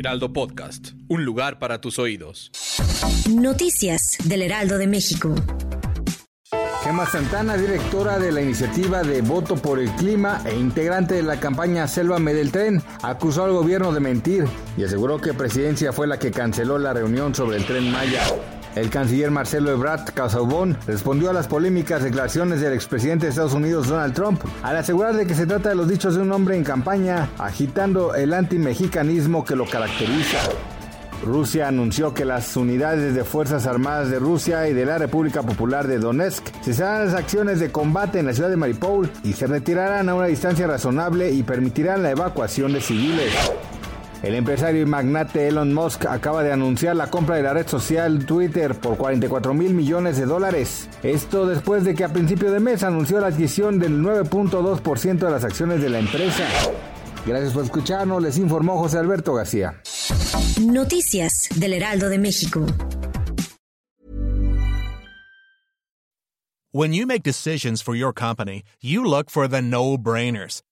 Heraldo Podcast. Un lugar para tus oídos. Noticias del Heraldo de México. Gemma Santana, directora de la iniciativa de Voto por el Clima e integrante de la campaña Sélvame del Tren, acusó al gobierno de mentir y aseguró que Presidencia fue la que canceló la reunión sobre el tren Maya. El canciller Marcelo Ebrard Casaubon respondió a las polémicas declaraciones del expresidente de Estados Unidos Donald Trump al asegurar de que se trata de los dichos de un hombre en campaña agitando el antimexicanismo que lo caracteriza. Rusia anunció que las unidades de Fuerzas Armadas de Rusia y de la República Popular de Donetsk cesarán las acciones de combate en la ciudad de Mariupol y se retirarán a una distancia razonable y permitirán la evacuación de civiles. El empresario y magnate Elon Musk acaba de anunciar la compra de la red social Twitter por 44 mil millones de dólares. Esto después de que a principio de mes anunció la adquisición del 9.2% de las acciones de la empresa. Gracias por escucharnos, les informó José Alberto García. Noticias del Heraldo de México. When you make decisions for your company, you look for the no-brainers.